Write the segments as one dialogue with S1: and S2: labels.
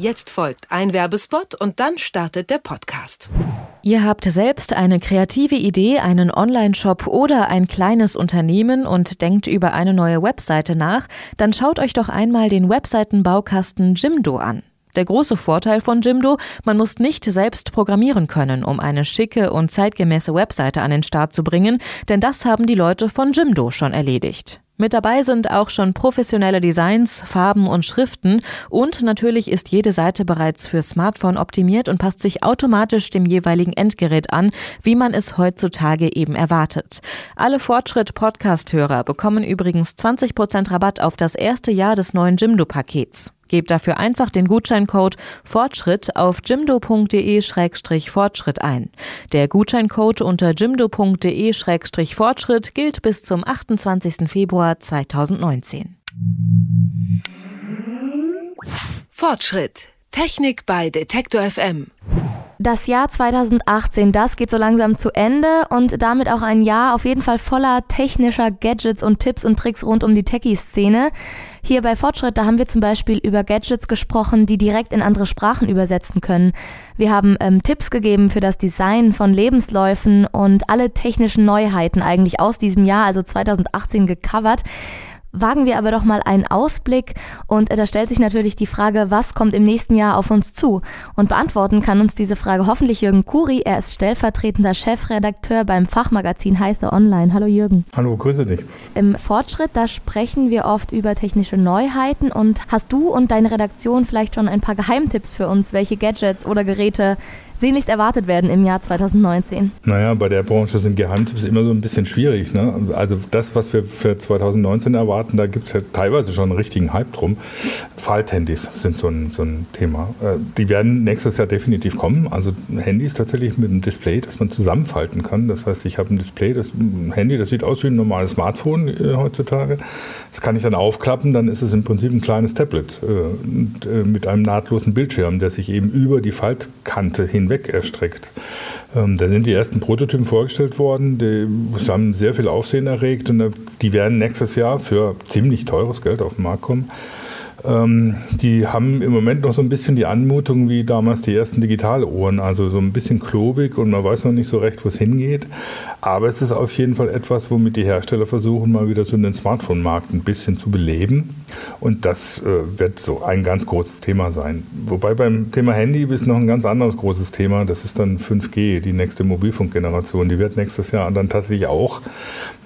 S1: Jetzt folgt ein Werbespot und dann startet der Podcast.
S2: Ihr habt selbst eine kreative Idee, einen Online-Shop oder ein kleines Unternehmen und denkt über eine neue Webseite nach, dann schaut euch doch einmal den Webseitenbaukasten Jimdo an. Der große Vorteil von Jimdo, man muss nicht selbst programmieren können, um eine schicke und zeitgemäße Webseite an den Start zu bringen, denn das haben die Leute von Jimdo schon erledigt. Mit dabei sind auch schon professionelle Designs, Farben und Schriften und natürlich ist jede Seite bereits für Smartphone optimiert und passt sich automatisch dem jeweiligen Endgerät an, wie man es heutzutage eben erwartet. Alle Fortschritt-Podcast-Hörer bekommen übrigens 20% Rabatt auf das erste Jahr des neuen Jimdo-Pakets. Gebt dafür einfach den Gutscheincode Fortschritt auf jimdo.de-fortschritt ein. Der Gutscheincode unter jimdo.de-fortschritt gilt bis zum 28. Februar 2019.
S1: Fortschritt. Technik bei Detektor FM.
S3: Das Jahr 2018, das geht so langsam zu Ende und damit auch ein Jahr auf jeden Fall voller technischer Gadgets und Tipps und Tricks rund um die Techie-Szene. Hier bei Fortschritt, da haben wir zum Beispiel über Gadgets gesprochen, die direkt in andere Sprachen übersetzen können. Wir haben ähm, Tipps gegeben für das Design von Lebensläufen und alle technischen Neuheiten eigentlich aus diesem Jahr, also 2018, gecovert. Wagen wir aber doch mal einen Ausblick und äh, da stellt sich natürlich die Frage, was kommt im nächsten Jahr auf uns zu? Und beantworten kann uns diese Frage hoffentlich Jürgen Kuri. Er ist stellvertretender Chefredakteur beim Fachmagazin Heiße Online. Hallo Jürgen.
S4: Hallo, grüße dich.
S3: Im Fortschritt, da sprechen wir oft über technische Neuheiten und hast du und deine Redaktion vielleicht schon ein paar Geheimtipps für uns, welche Gadgets oder Geräte sehnlichst erwartet werden im Jahr 2019?
S4: Naja, bei der Branche sind Geheimtipps immer so ein bisschen schwierig. Ne? Also das, was wir für 2019 erwarten, da gibt es ja teilweise schon einen richtigen Hype drum. Falthandys sind so ein, so ein Thema. Äh, die werden nächstes Jahr definitiv kommen. Also Handys tatsächlich mit einem Display, das man zusammenfalten kann. Das heißt, ich habe ein Display, das ein Handy, das sieht aus wie ein normales Smartphone äh, heutzutage. Das kann ich dann aufklappen, dann ist es im Prinzip ein kleines Tablet äh, äh mit einem nahtlosen Bildschirm, der sich eben über die Faltkante hin hinweg erstreckt. Ähm, da sind die ersten Prototypen vorgestellt worden, die haben sehr viel Aufsehen erregt und äh, die werden nächstes Jahr für ziemlich teures Geld auf den Markt kommen. Ähm, die haben im Moment noch so ein bisschen die Anmutung wie damals die ersten Digitalohren, also so ein bisschen klobig und man weiß noch nicht so recht, wo es hingeht. Aber es ist auf jeden Fall etwas, womit die Hersteller versuchen, mal wieder so den Smartphone-Markt ein bisschen zu beleben. Und das äh, wird so ein ganz großes Thema sein. Wobei beim Thema Handy ist noch ein ganz anderes großes Thema. Das ist dann 5G, die nächste Mobilfunkgeneration. Die wird nächstes Jahr dann tatsächlich auch,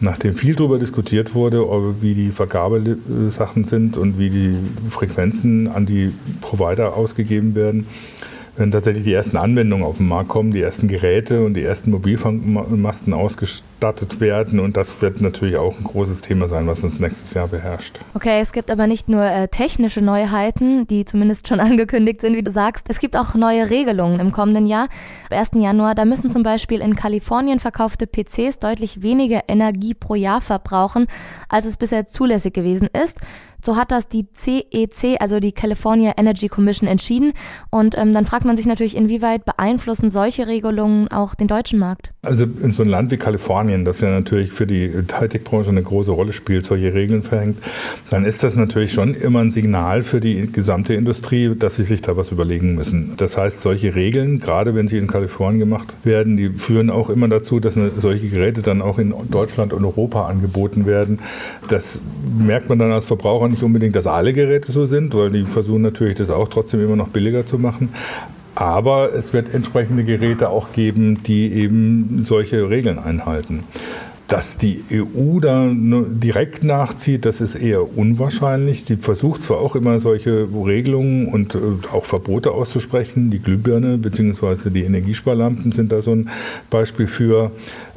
S4: nachdem viel darüber diskutiert wurde, wie die Vergabesachen sind und wie die Frequenzen an die Provider ausgegeben werden, wenn tatsächlich die ersten Anwendungen auf den Markt kommen, die ersten Geräte und die ersten Mobilfunkmasten ausgestattet werden. Und das wird natürlich auch ein großes Thema sein, was uns nächstes Jahr beherrscht.
S3: Okay, es gibt aber nicht nur äh, technische Neuheiten, die zumindest schon angekündigt sind, wie du sagst. Es gibt auch neue Regelungen im kommenden Jahr. Am 1. Januar, da müssen zum Beispiel in Kalifornien verkaufte PCs deutlich weniger Energie pro Jahr verbrauchen, als es bisher zulässig gewesen ist. So hat das die CEC, e also die California Energy Commission, entschieden. Und ähm, dann fragt man sich natürlich, inwieweit beeinflussen solche Regelungen auch den deutschen Markt?
S4: Also in so einem Land wie Kalifornien, das ja natürlich für die Hightech-Branche eine große Rolle spielt, solche Regeln verhängt, dann ist das natürlich schon immer ein Signal für die gesamte Industrie, dass sie sich da was überlegen müssen. Das heißt, solche Regeln, gerade wenn sie in Kalifornien gemacht werden, die führen auch immer dazu, dass solche Geräte dann auch in Deutschland und Europa angeboten werden. Das merkt man dann als Verbraucher nicht unbedingt, dass alle Geräte so sind, weil die versuchen natürlich das auch trotzdem immer noch billiger zu machen. Aber es wird entsprechende Geräte auch geben, die eben solche Regeln einhalten. Dass die EU da direkt nachzieht, das ist eher unwahrscheinlich. Sie versucht zwar auch immer solche Regelungen und äh, auch Verbote auszusprechen. Die Glühbirne bzw. die Energiesparlampen sind da so ein Beispiel für.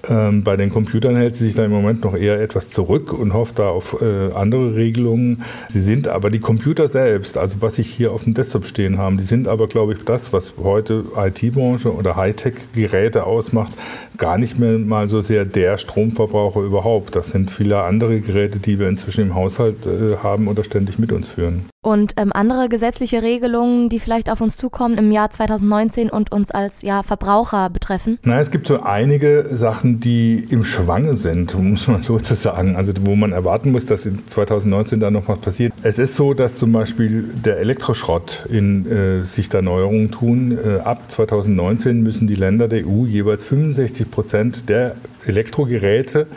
S4: Ähm, bei den Computern hält sie sich da im Moment noch eher etwas zurück und hofft da auf äh, andere Regelungen. Sie sind aber die Computer selbst, also was sich hier auf dem Desktop stehen haben, die sind aber, glaube ich, das, was heute IT-Branche oder Hightech-Geräte ausmacht, gar nicht mehr mal so sehr der Stromverbraucher überhaupt. Das sind viele andere Geräte, die wir inzwischen im Haushalt äh, haben oder ständig mit uns führen.
S3: Und ähm, andere gesetzliche Regelungen, die vielleicht auf uns zukommen im Jahr 2019 und uns als ja, Verbraucher betreffen?
S4: Na, es gibt so einige Sachen, die im Schwange sind, muss man sozusagen. Also wo man erwarten muss, dass in 2019 da noch was passiert. Es ist so, dass zum Beispiel der Elektroschrott in äh, sich da Neuerungen tun. Äh, ab 2019 müssen die Länder der EU jeweils 65 Prozent der Elektrogeräte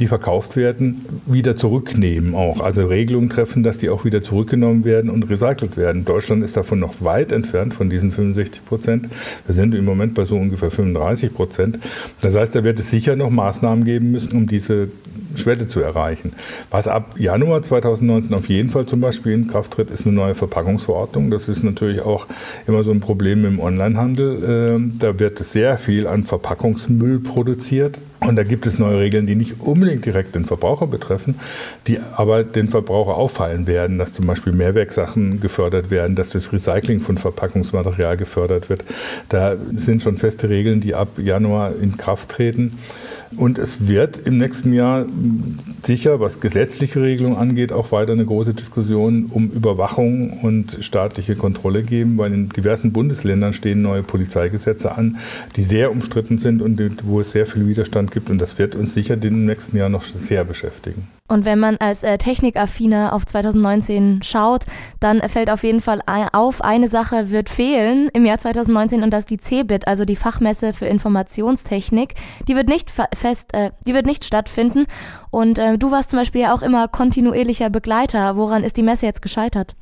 S4: die verkauft werden, wieder zurücknehmen auch. Also Regelungen treffen, dass die auch wieder zurückgenommen werden und recycelt werden. Deutschland ist davon noch weit entfernt von diesen 65 Prozent. Wir sind im Moment bei so ungefähr 35 Prozent. Das heißt, da wird es sicher noch Maßnahmen geben müssen, um diese Schwelle zu erreichen. Was ab Januar 2019 auf jeden Fall zum Beispiel in Kraft tritt, ist eine neue Verpackungsverordnung. Das ist natürlich auch immer so ein Problem im Onlinehandel. Ähm, da wird sehr viel an Verpackungsmüll produziert. Und da gibt es neue Regeln, die nicht unbedingt direkt den Verbraucher betreffen, die aber den Verbraucher auffallen werden, dass zum Beispiel Mehrwerksachen gefördert werden, dass das Recycling von Verpackungsmaterial gefördert wird. Da sind schon feste Regeln, die ab Januar in Kraft treten. Und es wird im nächsten Jahr sicher, was gesetzliche Regelungen angeht, auch weiter eine große Diskussion um Überwachung und staatliche Kontrolle geben, weil in diversen Bundesländern stehen neue Polizeigesetze an, die sehr umstritten sind und wo es sehr viel Widerstand gibt. Und das wird uns sicher im nächsten Jahr noch sehr beschäftigen.
S3: Und wenn man als äh, Technikaffiner auf 2019 schaut, dann fällt auf jeden Fall auf, eine Sache wird fehlen im Jahr 2019 und das ist die CeBIT, also die Fachmesse für Informationstechnik. Die wird nicht fest, äh, die wird nicht stattfinden. Und äh, du warst zum Beispiel ja auch immer kontinuierlicher Begleiter. Woran ist die Messe jetzt gescheitert?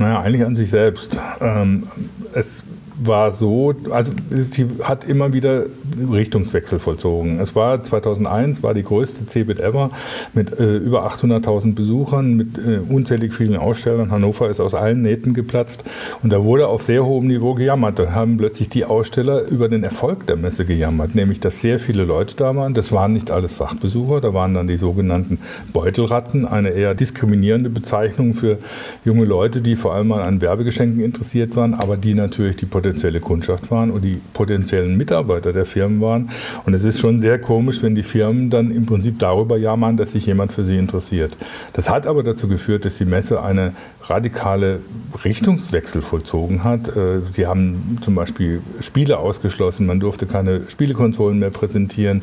S4: Naja, eigentlich an sich selbst. Ähm, es war so, also sie hat immer wieder Richtungswechsel vollzogen. Es war 2001 war die größte CeBIT ever mit äh, über 800.000 Besuchern, mit äh, unzählig vielen Ausstellern. Hannover ist aus allen Nähten geplatzt und da wurde auf sehr hohem Niveau gejammert. Da haben plötzlich die Aussteller über den Erfolg der Messe gejammert, nämlich dass sehr viele Leute da waren. Das waren nicht alles Fachbesucher, da waren dann die sogenannten Beutelratten, eine eher diskriminierende Bezeichnung für junge Leute, die vor allem an Werbegeschenken interessiert waren, aber die natürlich die potenzielle Kundschaft waren und die potenziellen Mitarbeiter der Firmen waren. Und es ist schon sehr komisch, wenn die Firmen dann im Prinzip darüber jammern, dass sich jemand für sie interessiert. Das hat aber dazu geführt, dass die Messe eine radikale Richtungswechsel vollzogen hat. Äh, sie haben zum Beispiel Spiele ausgeschlossen, man durfte keine Spielekonsolen mehr präsentieren.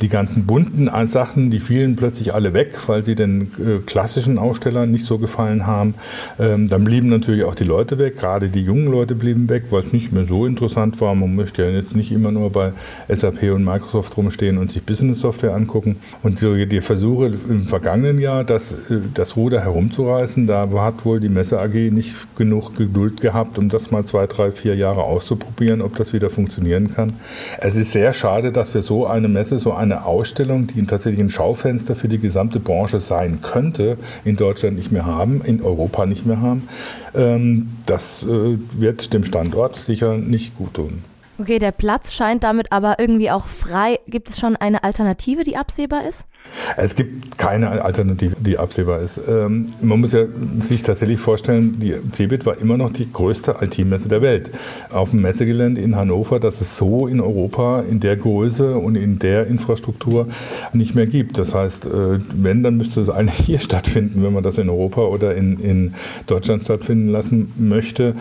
S4: Die ganzen bunten Sachen, die fielen plötzlich alle weg, weil sie den äh, klassischen Ausstellern nicht so gefallen haben. Ähm, dann blieben natürlich auch die Leute weg, gerade die jungen Leute blieben weg, weil es nicht mehr so interessant war. Man möchte ja jetzt nicht immer nur bei SAP und Microsoft rumstehen und sich Business-Software angucken. Und so die Versuche im vergangenen Jahr, das, äh, das Ruder herumzureißen, da hat wohl die Messe AG nicht genug Geduld gehabt, um das mal zwei, drei, vier Jahre auszuprobieren, ob das wieder funktionieren kann. Es ist sehr schade, dass wir so eine Messe, so eine Ausstellung, die tatsächlich ein Schaufenster für die gesamte Branche sein könnte, in Deutschland nicht mehr haben, in Europa nicht mehr haben. Ähm, das äh, wird dem Standort sicher nicht gut tun.
S3: Okay, der Platz scheint damit aber irgendwie auch frei. Gibt es schon eine Alternative, die absehbar ist?
S4: Es gibt keine Alternative, die absehbar ist. Ähm, man muss ja sich tatsächlich vorstellen, die CeBIT war immer noch die größte IT-Messe der Welt. Auf dem Messegelände in Hannover, das es so in Europa in der Größe und in der Infrastruktur nicht mehr gibt. Das heißt, äh, wenn, dann müsste es eigentlich hier stattfinden, wenn man das in Europa oder in, in Deutschland stattfinden lassen möchte.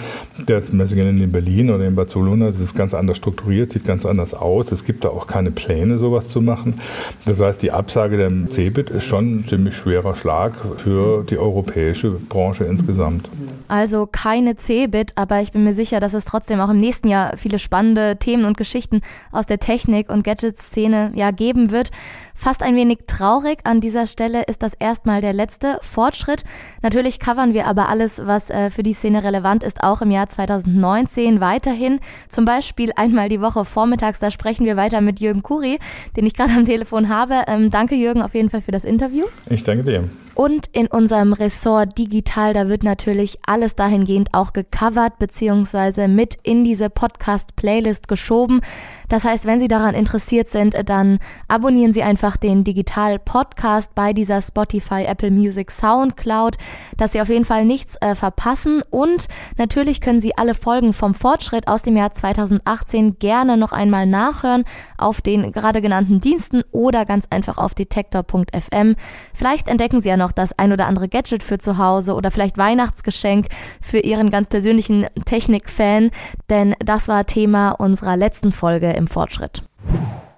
S4: Das Messegelände in Berlin oder in Barcelona, das ist ganz anders strukturiert, sieht ganz anders aus. Es gibt da auch keine Pläne, sowas zu machen. Das heißt, die Absage der CeBIT ist schon ein ziemlich schwerer Schlag für die europäische Branche insgesamt.
S3: Also keine CeBIT, aber ich bin mir sicher, dass es trotzdem auch im nächsten Jahr viele spannende Themen und Geschichten aus der Technik- und Gadget-Szene ja geben wird. Fast ein wenig traurig an dieser Stelle ist das erstmal der letzte Fortschritt. Natürlich covern wir aber alles, was äh, für die Szene relevant ist, auch im Jahr 2019 weiterhin. Zum Beispiel einmal die Woche vormittags, da sprechen wir weiter mit Jürgen Kuri, den ich gerade am Telefon habe. Ähm, danke Jürgen auf jeden Fall für das Interview.
S4: Ich danke dir.
S3: Und in unserem Ressort Digital, da wird natürlich alles dahingehend auch gecovert beziehungsweise mit in diese Podcast-Playlist geschoben. Das heißt, wenn Sie daran interessiert sind, dann abonnieren Sie einfach den Digital Podcast bei dieser Spotify, Apple Music, Soundcloud, dass Sie auf jeden Fall nichts äh, verpassen. Und natürlich können Sie alle Folgen vom Fortschritt aus dem Jahr 2018 gerne noch einmal nachhören auf den gerade genannten Diensten oder ganz einfach auf detektor.fm. Vielleicht entdecken Sie ja noch noch das ein oder andere Gadget für zu Hause oder vielleicht Weihnachtsgeschenk für Ihren ganz persönlichen Technik-Fan, denn das war Thema unserer letzten Folge im Fortschritt.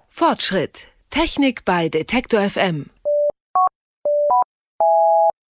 S1: Fortschritt. Technik bei Detektor FM